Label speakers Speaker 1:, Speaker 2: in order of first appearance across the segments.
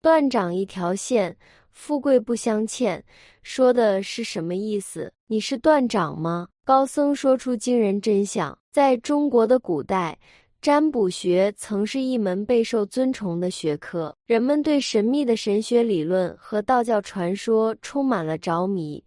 Speaker 1: 断掌一条线，富贵不相欠，说的是什么意思？你是断掌吗？高僧说出惊人真相，在中国的古代。占卜学曾是一门备受尊崇的学科，人们对神秘的神学理论和道教传说充满了着迷。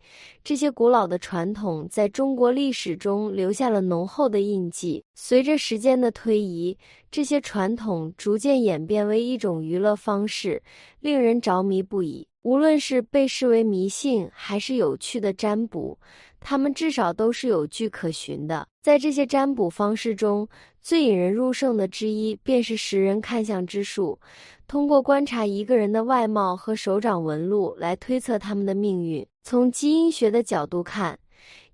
Speaker 1: 这些古老的传统在中国历史中留下了浓厚的印记。随着时间的推移，这些传统逐渐演变为一种娱乐方式，令人着迷不已。无论是被视为迷信还是有趣的占卜。他们至少都是有据可循的。在这些占卜方式中，最引人入胜的之一便是识人看相之术。通过观察一个人的外貌和手掌纹路来推测他们的命运。从基因学的角度看，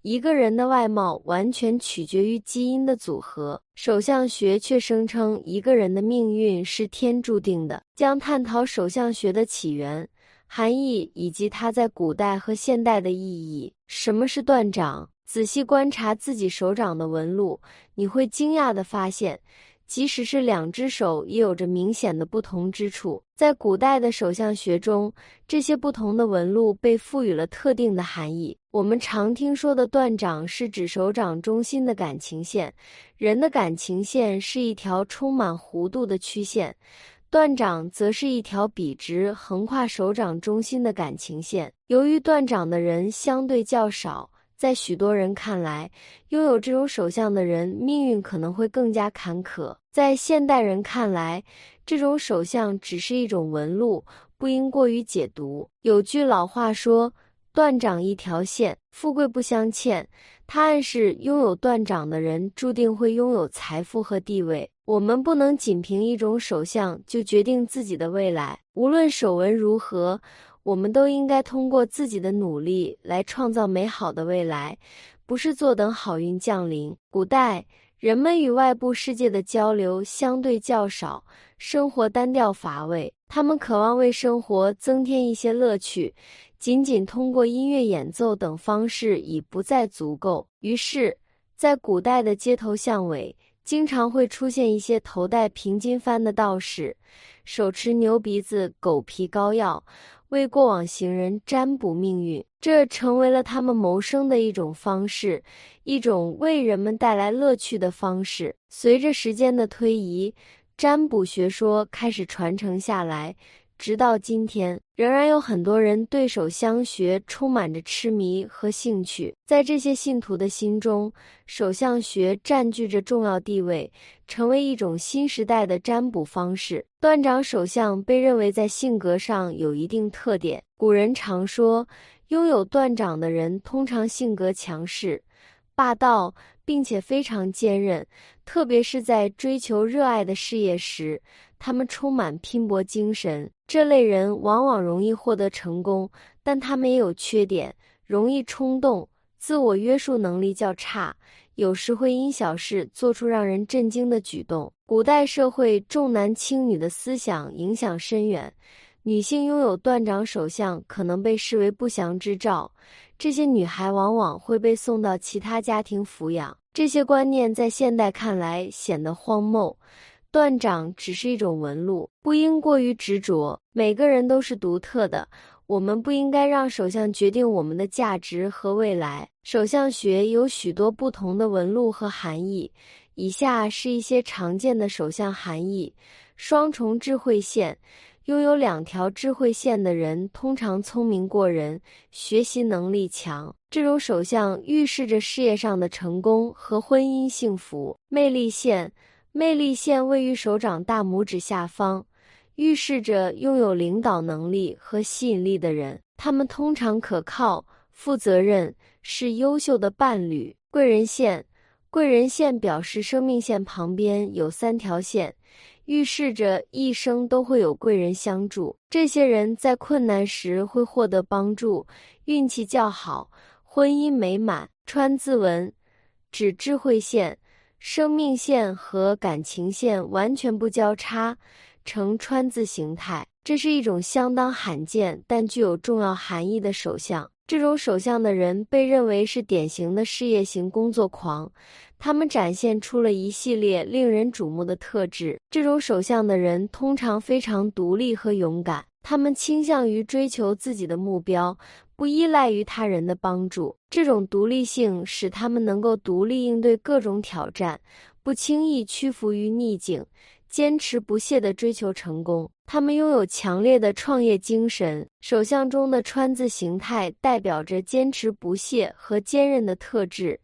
Speaker 1: 一个人的外貌完全取决于基因的组合。手相学却声称一个人的命运是天注定的。将探讨手相学的起源。含义以及它在古代和现代的意义。什么是断掌？仔细观察自己手掌的纹路，你会惊讶地发现，即使是两只手，也有着明显的不同之处。在古代的手相学中，这些不同的纹路被赋予了特定的含义。我们常听说的断掌是指手掌中心的感情线。人的感情线是一条充满弧度的曲线。断掌则是一条笔直横跨手掌中心的感情线。由于断掌的人相对较少，在许多人看来，拥有这种手相的人命运可能会更加坎坷。在现代人看来，这种手相只是一种纹路，不应过于解读。有句老话说：“断掌一条线，富贵不相欠。”它暗示拥有断掌的人注定会拥有财富和地位。我们不能仅凭一种手相就决定自己的未来。无论手纹如何，我们都应该通过自己的努力来创造美好的未来，不是坐等好运降临。古代人们与外部世界的交流相对较少，生活单调乏味，他们渴望为生活增添一些乐趣。仅仅通过音乐演奏等方式已不再足够。于是，在古代的街头巷尾。经常会出现一些头戴平金幡的道士，手持牛鼻子、狗皮膏药，为过往行人占卜命运。这成为了他们谋生的一种方式，一种为人们带来乐趣的方式。随着时间的推移，占卜学说开始传承下来。直到今天，仍然有很多人对手相学充满着痴迷和兴趣。在这些信徒的心中，手相学占据着重要地位，成为一种新时代的占卜方式。断掌手相被认为在性格上有一定特点。古人常说，拥有断掌的人通常性格强势、霸道，并且非常坚韧，特别是在追求热爱的事业时。他们充满拼搏精神，这类人往往容易获得成功，但他们也有缺点，容易冲动，自我约束能力较差，有时会因小事做出让人震惊的举动。古代社会重男轻女的思想影响深远，女性拥有断掌手相可能被视为不祥之兆，这些女孩往往会被送到其他家庭抚养。这些观念在现代看来显得荒谬。断掌只是一种纹路，不应过于执着。每个人都是独特的，我们不应该让手相决定我们的价值和未来。手相学有许多不同的纹路和含义，以下是一些常见的手相含义：双重智慧线，拥有两条智慧线的人通常聪明过人，学习能力强。这种手相预示着事业上的成功和婚姻幸福。魅力线。魅力线位于手掌大拇指下方，预示着拥有领导能力和吸引力的人。他们通常可靠、负责任，是优秀的伴侣。贵人线，贵人线表示生命线旁边有三条线，预示着一生都会有贵人相助。这些人在困难时会获得帮助，运气较好，婚姻美满。川字纹，指智慧线。生命线和感情线完全不交叉，呈川字形态。这是一种相当罕见但具有重要含义的手相。这种手相的人被认为是典型的事业型工作狂，他们展现出了一系列令人瞩目的特质。这种手相的人通常非常独立和勇敢。他们倾向于追求自己的目标，不依赖于他人的帮助。这种独立性使他们能够独立应对各种挑战，不轻易屈服于逆境。坚持不懈地追求成功，他们拥有强烈的创业精神。首相中的川字形态代表着坚持不懈和坚韧的特质，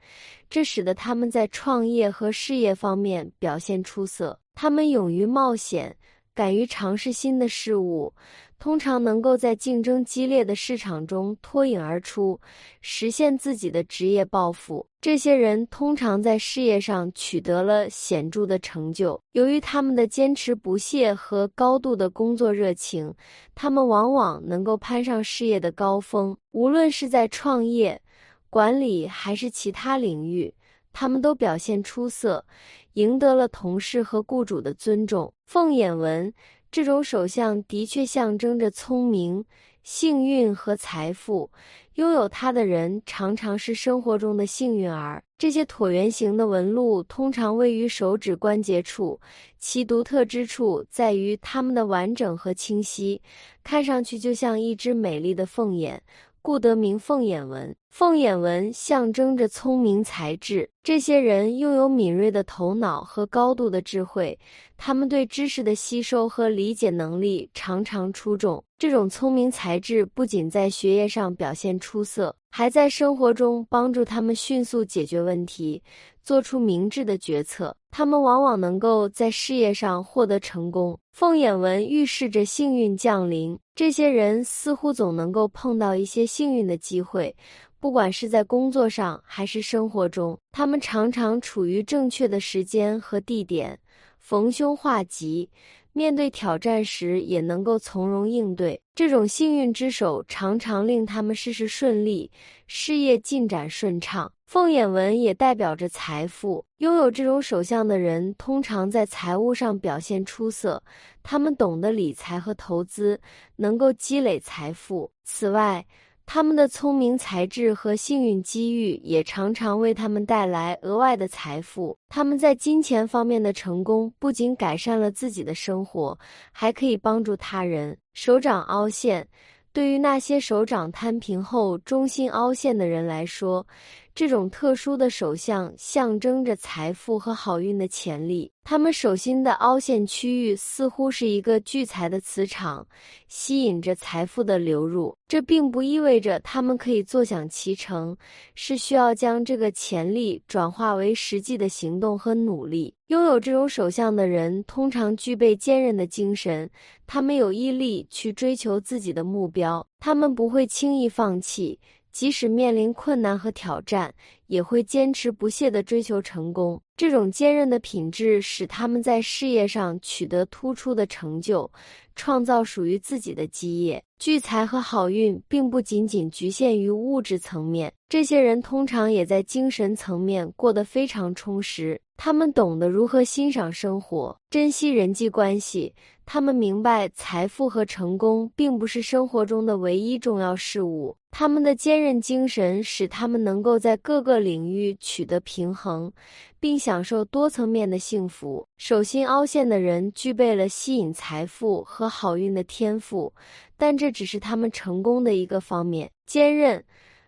Speaker 1: 这使得他们在创业和事业方面表现出色。他们勇于冒险，敢于尝试新的事物。通常能够在竞争激烈的市场中脱颖而出，实现自己的职业抱负。这些人通常在事业上取得了显著的成就。由于他们的坚持不懈和高度的工作热情，他们往往能够攀上事业的高峰。无论是在创业、管理还是其他领域，他们都表现出色，赢得了同事和雇主的尊重。凤眼纹。这种手相的确象征着聪明、幸运和财富。拥有它的人常常是生活中的幸运儿。这些椭圆形的纹路通常位于手指关节处，其独特之处在于它们的完整和清晰，看上去就像一只美丽的凤眼。故得名凤眼纹。凤眼纹象征着聪明才智，这些人拥有敏锐的头脑和高度的智慧，他们对知识的吸收和理解能力常常出众。这种聪明才智不仅在学业上表现出色，还在生活中帮助他们迅速解决问题，做出明智的决策。他们往往能够在事业上获得成功。凤眼纹预示着幸运降临，这些人似乎总能够碰到一些幸运的机会，不管是在工作上还是生活中，他们常常处于正确的时间和地点，逢凶化吉。面对挑战时也能够从容应对，这种幸运之手常常令他们事事顺利，事业进展顺畅。凤眼纹也代表着财富，拥有这种手相的人通常在财务上表现出色，他们懂得理财和投资，能够积累财富。此外，他们的聪明才智和幸运机遇也常常为他们带来额外的财富。他们在金钱方面的成功不仅改善了自己的生活，还可以帮助他人。手掌凹陷，对于那些手掌摊平后中心凹陷的人来说。这种特殊的手相象征着财富和好运的潜力。他们手心的凹陷区域似乎是一个聚财的磁场，吸引着财富的流入。这并不意味着他们可以坐享其成，是需要将这个潜力转化为实际的行动和努力。拥有这种手相的人通常具备坚韧的精神，他们有毅力去追求自己的目标，他们不会轻易放弃。即使面临困难和挑战，也会坚持不懈地追求成功。这种坚韧的品质使他们在事业上取得突出的成就，创造属于自己的基业。聚财和好运并不仅仅局限于物质层面，这些人通常也在精神层面过得非常充实。他们懂得如何欣赏生活，珍惜人际关系。他们明白，财富和成功并不是生活中的唯一重要事物。他们的坚韧精神使他们能够在各个领域取得平衡，并享受多层面的幸福。手心凹陷的人具备了吸引财富和好运的天赋，但这只是他们成功的一个方面。坚韧、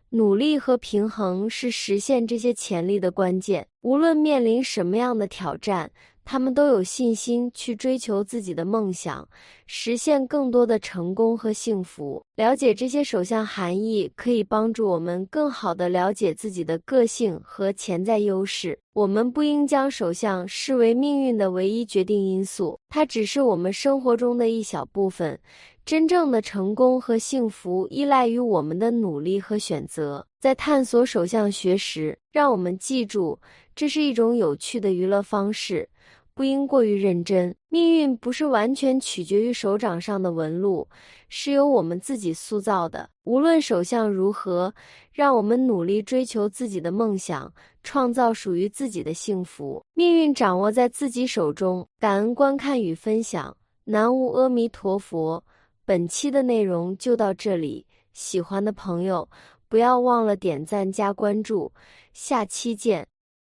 Speaker 1: 努力和平衡是实现这些潜力的关键。无论面临什么样的挑战。他们都有信心去追求自己的梦想，实现更多的成功和幸福。了解这些手相含义，可以帮助我们更好地了解自己的个性和潜在优势。我们不应将手相视为命运的唯一决定因素，它只是我们生活中的一小部分。真正的成功和幸福依赖于我们的努力和选择。在探索手相学时，让我们记住，这是一种有趣的娱乐方式。不应过于认真。命运不是完全取决于手掌上的纹路，是由我们自己塑造的。无论手相如何，让我们努力追求自己的梦想，创造属于自己的幸福。命运掌握在自己手中。感恩观看与分享，南无阿弥陀佛。本期的内容就到这里，喜欢的朋友不要忘了点赞加关注，下期见。